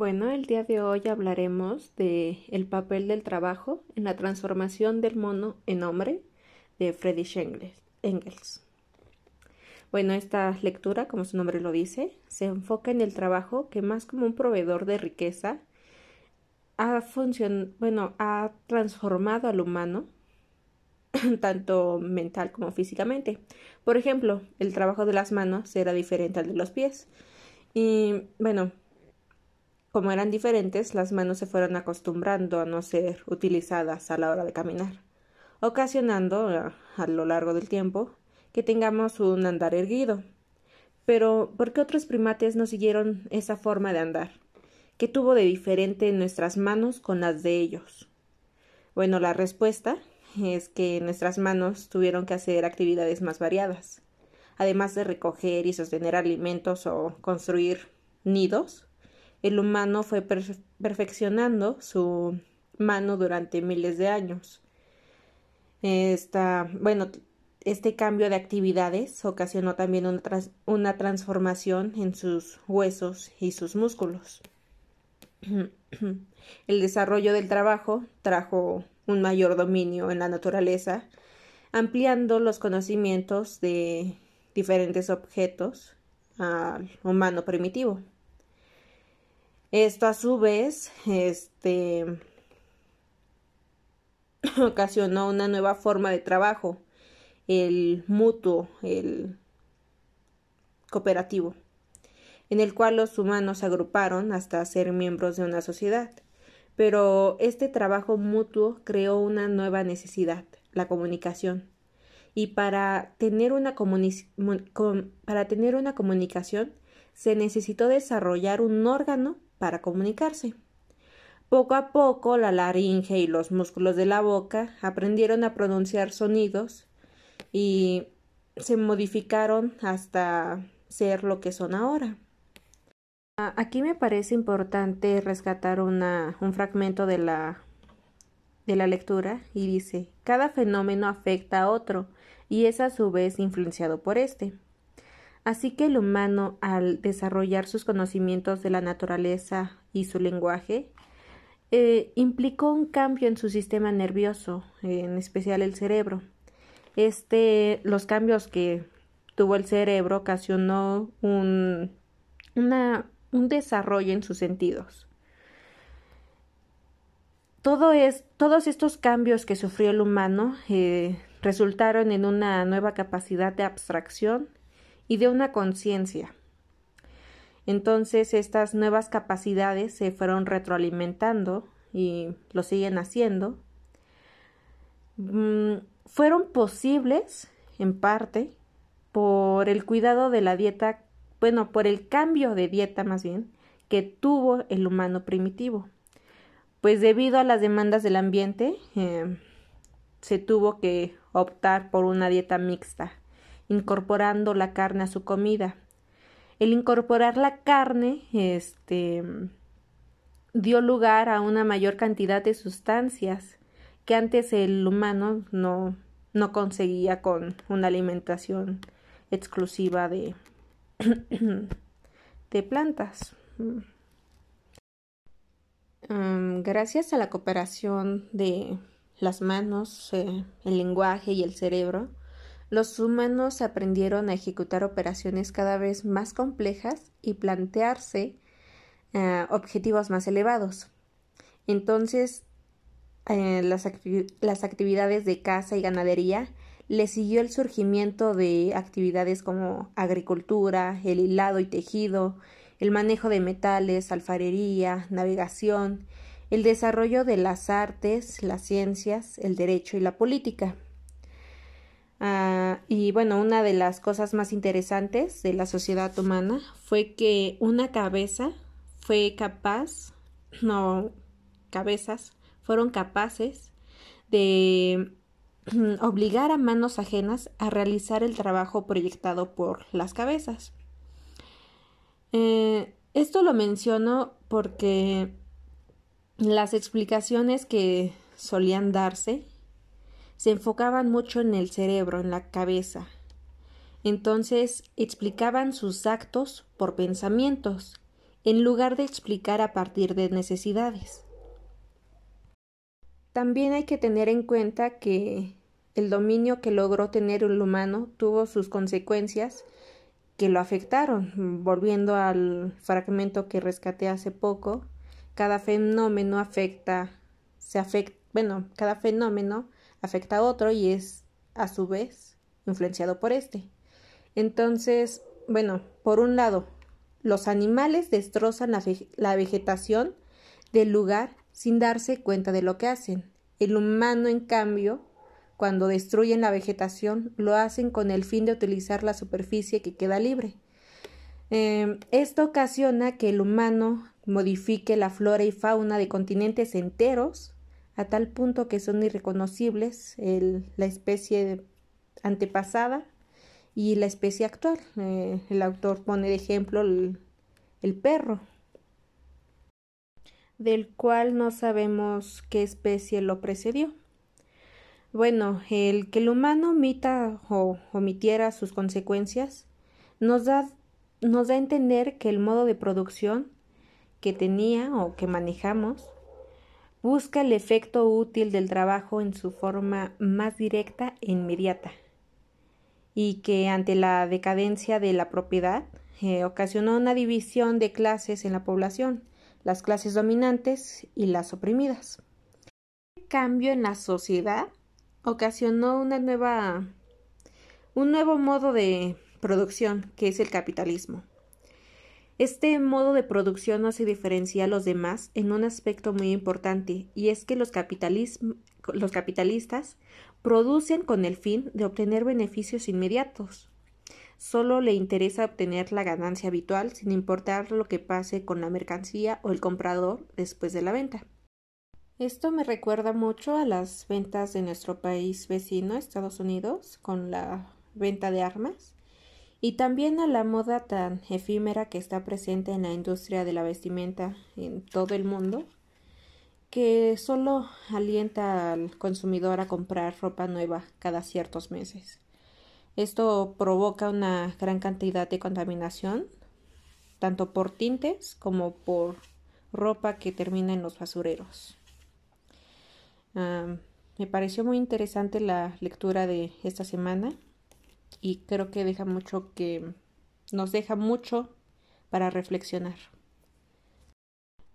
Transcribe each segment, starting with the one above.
Bueno, el día de hoy hablaremos de el papel del trabajo en la transformación del mono en hombre de Friedrich Engels. Bueno, esta lectura, como su nombre lo dice, se enfoca en el trabajo que más como un proveedor de riqueza ha bueno, ha transformado al humano tanto mental como físicamente. Por ejemplo, el trabajo de las manos era diferente al de los pies. Y bueno, como eran diferentes, las manos se fueron acostumbrando a no ser utilizadas a la hora de caminar, ocasionando a, lo largo del tiempo que tengamos un andar erguido. Pero, ¿por qué otros primates no siguieron esa forma de andar? ¿Qué tuvo de diferente nuestras manos con las de ellos? Bueno, la respuesta es que nuestras manos tuvieron que hacer actividades más variadas. Además de recoger y sostener alimentos o construir nidos, el humano fue perfeccionando su mano durante miles de años. Esta, bueno, este cambio de actividades ocasionó también una, una transformación en sus huesos y sus músculos. El desarrollo del trabajo trajo un mayor dominio en la naturaleza, ampliando los conocimientos de diferentes objetos al humano primitivo. Esto a su vez, este, ocasionó una nueva forma de trabajo, el mutuo, el cooperativo, en el cual los humanos se agruparon hasta ser miembros de una sociedad. Pero este trabajo mutuo creó una nueva necesidad, la comunicación. Y para tener una, para tener una comunicación se necesitó desarrollar un órgano para comunicarse. Poco a poco la laringe y los músculos de la boca aprendieron a pronunciar sonidos y se modificaron hasta ser lo que son ahora. Aquí me parece importante rescatar un fragmento de la, de la lectura y dice, cada fenómeno afecta a otro y es a su vez influenciado por éste. Así que el humano, al desarrollar sus conocimientos de la naturaleza y su lenguaje, eh, implicó un cambio en su sistema nervioso, en especial el cerebro. Este, los cambios que tuvo el cerebro ocasionó un, un desarrollo en sus sentidos. Todo es, todos estos cambios que sufrió el humano eh, resultaron en una nueva capacidad de abstracción y de una conciencia. Entonces estas nuevas capacidades se fueron retroalimentando y lo siguen haciendo. Mm, fueron posibles, en parte, por el cuidado de la dieta, bueno, por el cambio de dieta más bien, que tuvo el humano primitivo. Pues debido a las demandas del ambiente, eh, se tuvo que optar por una dieta mixta incorporando la carne a su comida. El incorporar la carne, este, dio lugar a una mayor cantidad de sustancias que antes el humano no, no conseguía con una alimentación exclusiva de, de plantas. Mm, gracias a la cooperación de las manos, eh, el lenguaje y el cerebro, los humanos aprendieron a ejecutar operaciones cada vez más complejas y plantearse eh, objetivos más elevados. Entonces, eh, las, las, actividades de caza y ganadería le siguió el surgimiento de actividades como agricultura, el hilado y tejido, el manejo de metales, alfarería, navegación, el desarrollo de las artes, las ciencias, el derecho y la política. Ah, y bueno, una de las cosas más interesantes de la sociedad humana fue que una cabeza fue capaz, no, cabezas, fueron capaces de obligar a manos ajenas a realizar el trabajo proyectado por las cabezas. Eh, esto lo menciono porque las explicaciones que solían darse se enfocaban mucho en el cerebro, en la cabeza. Entonces explicaban sus actos por pensamientos en lugar de explicar a partir de necesidades. También hay que tener en cuenta que el dominio que logró tener el humano tuvo sus consecuencias que lo afectaron. Volviendo al fragmento que rescaté hace poco, cada fenómeno afecta, se afecta, bueno, cada fenómeno afecta a otro y es a su vez influenciado por este. Entonces, bueno, por un lado, los animales destrozan la, vegetación del lugar sin darse cuenta de lo que hacen. El humano, en cambio, cuando destruyen la vegetación, lo hacen con el fin de utilizar la superficie que queda libre. Em, esto ocasiona que el humano modifique la flora y fauna de continentes enteros a tal punto que son irreconocibles la especie antepasada y la especie actual. Eh, el autor pone de ejemplo el, perro, del cual no sabemos qué especie lo precedió. Bueno, el que el humano omita o omitiera sus consecuencias nos da, nos da a entender que el modo de producción que tenía o que manejamos busca el efecto útil del trabajo en su forma más directa e inmediata y que ante la decadencia de la propiedad eh, ocasionó una división de clases en la población, las clases dominantes y las oprimidas. El cambio en la sociedad ocasionó una nueva un nuevo modo de producción que es el capitalismo. Este modo de producción no se diferencia a los demás en un aspecto muy importante, y es que los, los capitalistas producen con el fin de obtener beneficios inmediatos. Solo le interesa obtener la ganancia habitual sin importar lo que pase con la mercancía o el comprador después de la venta. Esto me recuerda mucho a las ventas de nuestro país vecino, Estados Unidos, con la venta de armas y también a la moda tan efímera que está presente en la industria de la vestimenta en todo el mundo, que solo alienta al consumidor a comprar ropa nueva cada ciertos meses. Esto provoca una gran cantidad de contaminación, tanto por tintes como por ropa que termina en los basureros. Ah, me pareció muy interesante la lectura de esta semana y creo que deja mucho que nos deja mucho para reflexionar.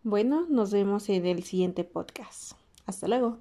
Bueno, nos vemos en el siguiente podcast. Hasta luego.